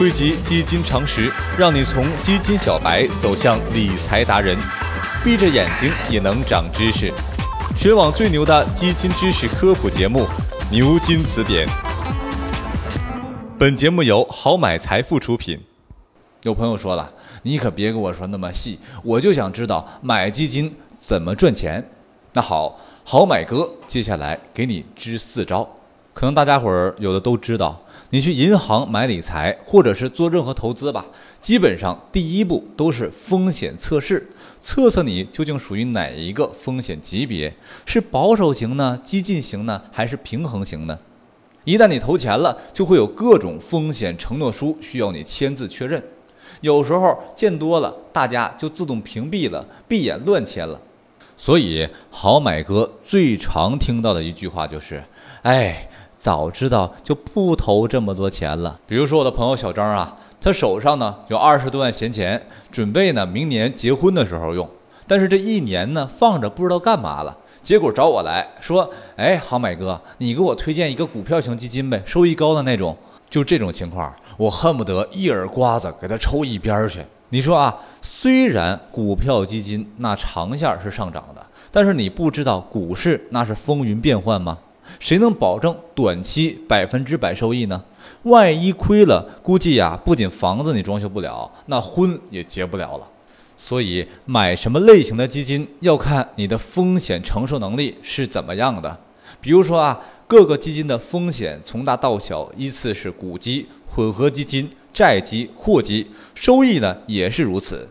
汇集基金常识，让你从基金小白走向理财达人，闭着眼睛也能长知识。全网最牛的基金知识科普节目《牛津词典》。本节目由好买财富出品。有朋友说了，你可别跟我说那么细，我就想知道买基金怎么赚钱。那好，好买哥接下来给你支四招。可能大家伙儿有的都知道，你去银行买理财或者是做任何投资吧，基本上第一步都是风险测试，测测你究竟属于哪一个风险级别，是保守型呢、激进型呢，还是平衡型呢？一旦你投钱了，就会有各种风险承诺书需要你签字确认。有时候见多了，大家就自动屏蔽了，闭眼乱签了。所以，好买哥最常听到的一句话就是：“哎，早知道就不投这么多钱了。”比如说我的朋友小张啊，他手上呢有二十多万闲钱，准备呢明年结婚的时候用，但是这一年呢放着不知道干嘛了，结果找我来说：“哎，好买哥，你给我推荐一个股票型基金呗，收益高的那种。”就这种情况，我恨不得一耳刮子给他抽一边去。你说啊，虽然股票基金那长线是上涨的，但是你不知道股市那是风云变幻吗？谁能保证短期百分之百收益呢？万一亏了，估计呀，不仅房子你装修不了，那婚也结不了了。所以买什么类型的基金，要看你的风险承受能力是怎么样的。比如说啊，各个基金的风险从大到小依次是股基、混合基金。债基、货基收益呢也是如此。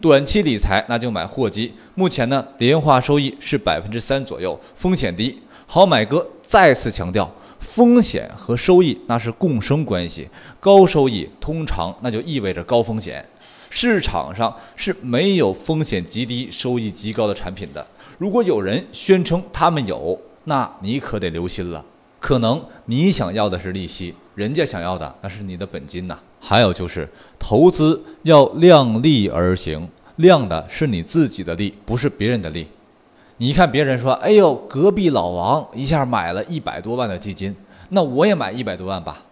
短期理财那就买货基，目前呢年化收益是百分之三左右，风险低。好买哥再次强调，风险和收益那是共生关系，高收益通常那就意味着高风险。市场上是没有风险极低、收益极高的产品的。如果有人宣称他们有，那你可得留心了。可能你想要的是利息，人家想要的那是你的本金呐。还有就是投资要量力而行，量的是你自己的力，不是别人的力。你看别人说，哎呦，隔壁老王一下买了一百多万的基金，那我也买一百多万吧。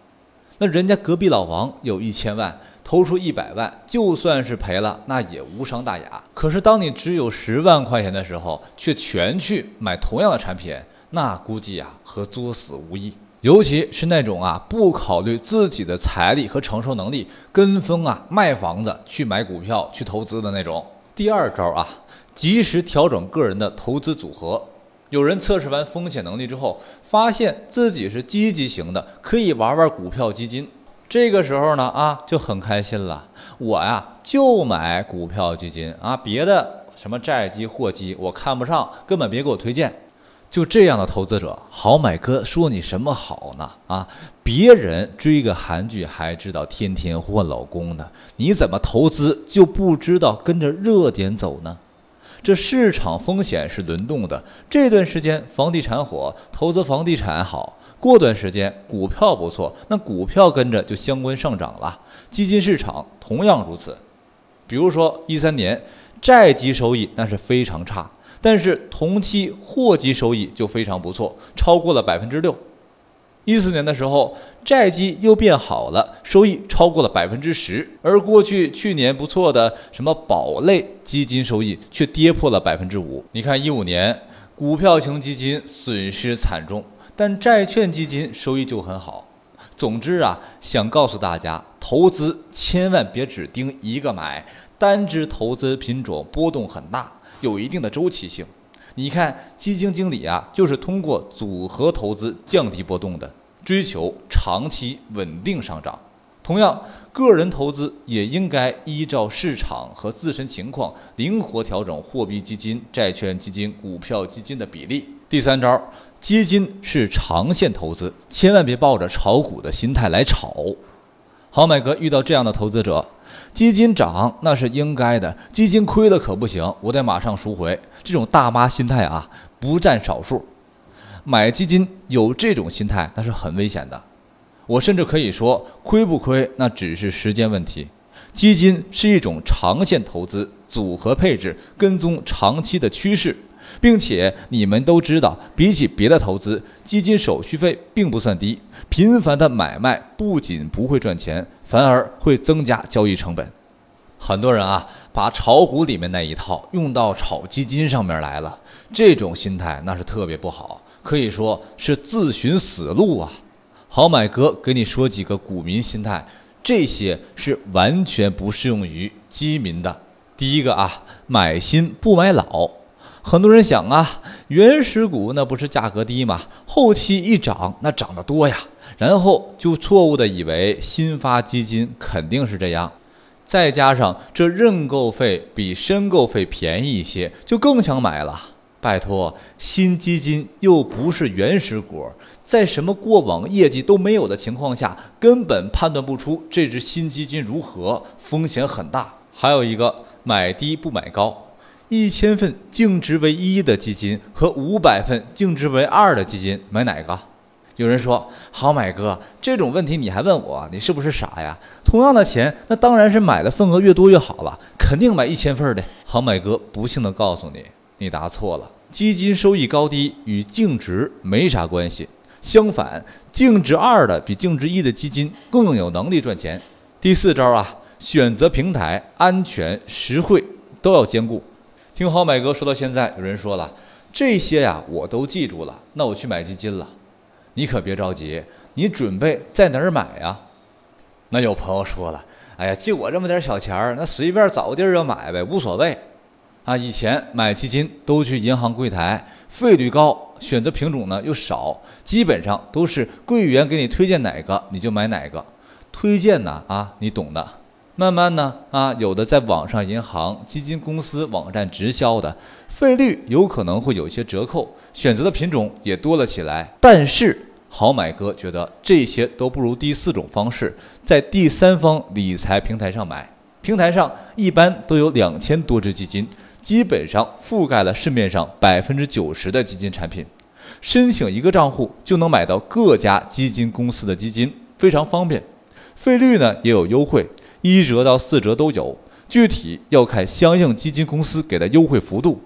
那人家隔壁老王有一千万，投出一百万，就算是赔了，那也无伤大雅。可是当你只有十万块钱的时候，却全去买同样的产品。那估计啊和作死无异，尤其是那种啊不考虑自己的财力和承受能力，跟风啊卖房子去买股票去投资的那种。第二招啊，及时调整个人的投资组合。有人测试完风险能力之后，发现自己是积极型的，可以玩玩股票基金。这个时候呢啊就很开心了，我呀就买股票基金啊，别的什么债基货基我看不上，根本别给我推荐。就这样的投资者，好买哥说你什么好呢？啊，别人追个韩剧还知道天天换老公呢，你怎么投资就不知道跟着热点走呢？这市场风险是轮动的，这段时间房地产火，投资房地产好；过段时间股票不错，那股票跟着就相关上涨了。基金市场同样如此。比如说一三年债基收益那是非常差。但是同期货基收益就非常不错，超过了百分之六。一四年的时候，债基又变好了，收益超过了百分之十。而过去去年不错的什么宝类基金收益却跌破了百分之五。你看一五年股票型基金损失惨重，但债券基金收益就很好。总之啊，想告诉大家，投资千万别只盯一个买，单只投资品种波动很大。有一定的周期性，你看基金经理啊，就是通过组合投资降低波动的，追求长期稳定上涨。同样，个人投资也应该依照市场和自身情况灵活调整货币基金、债券基金、股票基金的比例。第三招，基金是长线投资，千万别抱着炒股的心态来炒。好买哥遇到这样的投资者。基金涨那是应该的，基金亏了可不行，我得马上赎回。这种大妈心态啊，不占少数。买基金有这种心态，那是很危险的。我甚至可以说，亏不亏那只是时间问题。基金是一种长线投资，组合配置，跟踪长期的趋势。并且你们都知道，比起别的投资，基金手续费并不算低。频繁的买卖不仅不会赚钱，反而会增加交易成本。很多人啊，把炒股里面那一套用到炒基金上面来了，这种心态那是特别不好，可以说是自寻死路啊。好买哥给你说几个股民心态，这些是完全不适用于基民的。第一个啊，买新不买老。很多人想啊，原始股那不是价格低吗？后期一涨，那涨得多呀。然后就错误的以为新发基金肯定是这样，再加上这认购费比申购费便宜一些，就更想买了。拜托，新基金又不是原始股，在什么过往业绩都没有的情况下，根本判断不出这只新基金如何，风险很大。还有一个，买低不买高，一千份净值为一的基金和五百份净值为二的基金，买哪个？有人说：“好买哥，这种问题你还问我？你是不是傻呀？同样的钱，那当然是买的份额越多越好了，肯定买一千份的。”好买哥不幸的告诉你，你答错了。基金收益高低与净值没啥关系，相反，净值二的比净值一的基金更有能力赚钱。第四招啊，选择平台安全、实惠都要兼顾。听好买哥说到现在，有人说了，这些呀我都记住了，那我去买基金了。你可别着急，你准备在哪儿买呀？那有朋友说了：“哎呀，就我这么点小钱儿，那随便找个地儿就买呗，无所谓。”啊，以前买基金都去银行柜台，费率高，选择品种呢又少，基本上都是柜员给你推荐哪个你就买哪个。推荐呢啊，你懂的。慢慢呢啊，有的在网上银行、基金公司网站直销的，费率有可能会有一些折扣，选择的品种也多了起来，但是。好买哥觉得这些都不如第四种方式，在第三方理财平台上买。平台上一般都有两千多只基金，基本上覆盖了市面上百分之九十的基金产品。申请一个账户就能买到各家基金公司的基金，非常方便。费率呢也有优惠，一折到四折都有，具体要看相应基金公司给的优惠幅度，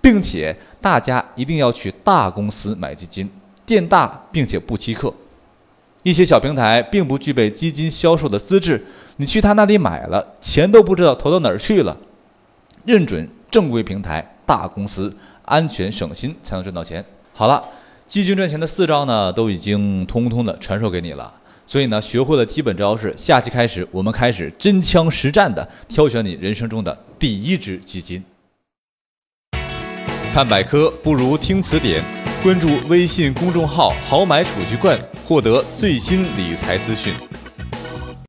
并且大家一定要去大公司买基金。店大并且不欺客，一些小平台并不具备基金销售的资质，你去他那里买了，钱都不知道投到哪儿去了。认准正规平台、大公司，安全省心，才能赚到钱。好了，基金赚钱的四招呢，都已经通通的传授给你了。所以呢，学会了基本招式，下期开始，我们开始真枪实战的挑选你人生中的第一只基金。看百科不如听词典。关注微信公众号“好买储蓄罐”，获得最新理财资讯。